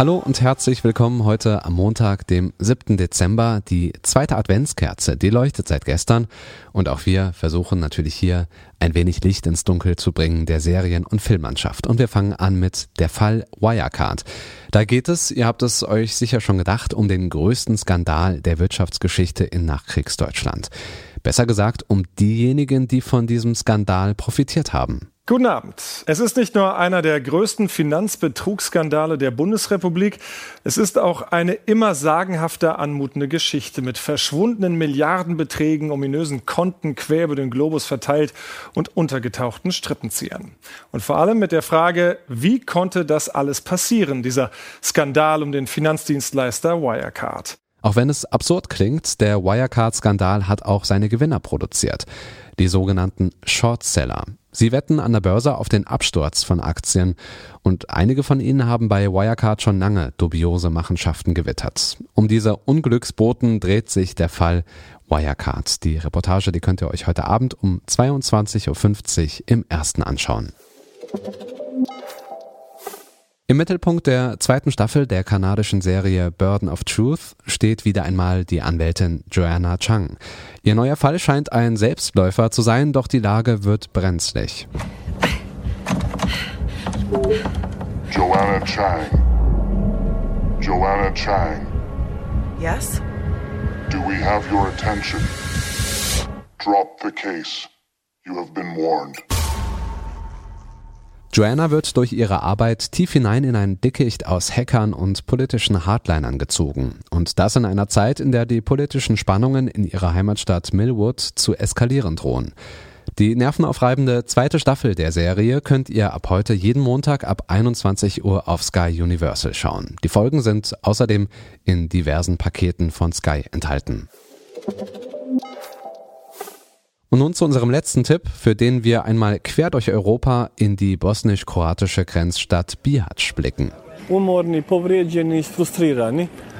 Hallo und herzlich willkommen heute am Montag, dem 7. Dezember. Die zweite Adventskerze, die leuchtet seit gestern und auch wir versuchen natürlich hier ein wenig Licht ins Dunkel zu bringen der Serien- und Filmmannschaft. Und wir fangen an mit der Fall Wirecard. Da geht es, ihr habt es euch sicher schon gedacht, um den größten Skandal der Wirtschaftsgeschichte in Nachkriegsdeutschland. Besser gesagt, um diejenigen, die von diesem Skandal profitiert haben. Guten Abend. Es ist nicht nur einer der größten Finanzbetrugsskandale der Bundesrepublik, es ist auch eine immer sagenhafter anmutende Geschichte mit verschwundenen Milliardenbeträgen, ominösen Konten quer über den Globus verteilt und untergetauchten Strippenziehern. Und vor allem mit der Frage, wie konnte das alles passieren, dieser Skandal um den Finanzdienstleister Wirecard? Auch wenn es absurd klingt, der Wirecard-Skandal hat auch seine Gewinner produziert, die sogenannten Shortseller. Sie wetten an der Börse auf den Absturz von Aktien und einige von ihnen haben bei Wirecard schon lange dubiose Machenschaften gewittert. Um diese Unglücksboten dreht sich der Fall Wirecard. Die Reportage, die könnt ihr euch heute Abend um 22.50 Uhr im ersten anschauen. Im Mittelpunkt der zweiten Staffel der kanadischen Serie Burden of Truth steht wieder einmal die Anwältin Joanna Chang. Ihr neuer Fall scheint ein Selbstläufer zu sein, doch die Lage wird brenzlig. Joanna Chang. Joanna Chang. Yes? Do we have your attention? Drop the case. You have been warned. Joanna wird durch ihre Arbeit tief hinein in ein Dickicht aus Hackern und politischen Hardlinern gezogen. Und das in einer Zeit, in der die politischen Spannungen in ihrer Heimatstadt Millwood zu eskalieren drohen. Die nervenaufreibende zweite Staffel der Serie könnt ihr ab heute jeden Montag ab 21 Uhr auf Sky Universal schauen. Die Folgen sind außerdem in diversen Paketen von Sky enthalten. Und nun zu unserem letzten Tipp, für den wir einmal quer durch Europa in die bosnisch-kroatische Grenzstadt Bihać blicken.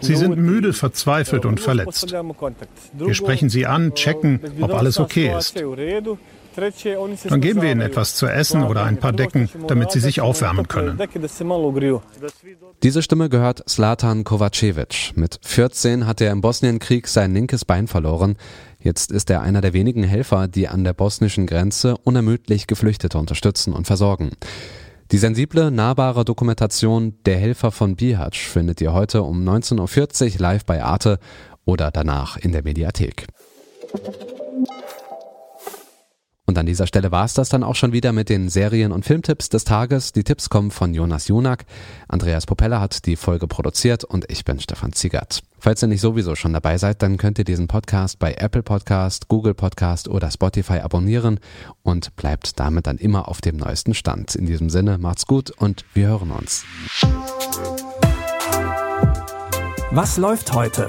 Sie sind müde, verzweifelt und verletzt. Wir sprechen sie an, checken, ob alles okay ist. Dann geben wir ihnen etwas zu essen oder ein paar Decken, damit sie sich aufwärmen können. Diese Stimme gehört Slatan Kovacevic. Mit 14 hat er im Bosnienkrieg sein linkes Bein verloren. Jetzt ist er einer der wenigen Helfer, die an der bosnischen Grenze unermüdlich Geflüchtete unterstützen und versorgen. Die sensible, nahbare Dokumentation Der Helfer von Bihać findet ihr heute um 19.40 Uhr live bei Arte oder danach in der Mediathek. An dieser Stelle war es das dann auch schon wieder mit den Serien- und Filmtipps des Tages. Die Tipps kommen von Jonas Junak. Andreas Popella hat die Folge produziert und ich bin Stefan Ziegert. Falls ihr nicht sowieso schon dabei seid, dann könnt ihr diesen Podcast bei Apple Podcast, Google Podcast oder Spotify abonnieren und bleibt damit dann immer auf dem neuesten Stand. In diesem Sinne, macht's gut und wir hören uns. Was läuft heute?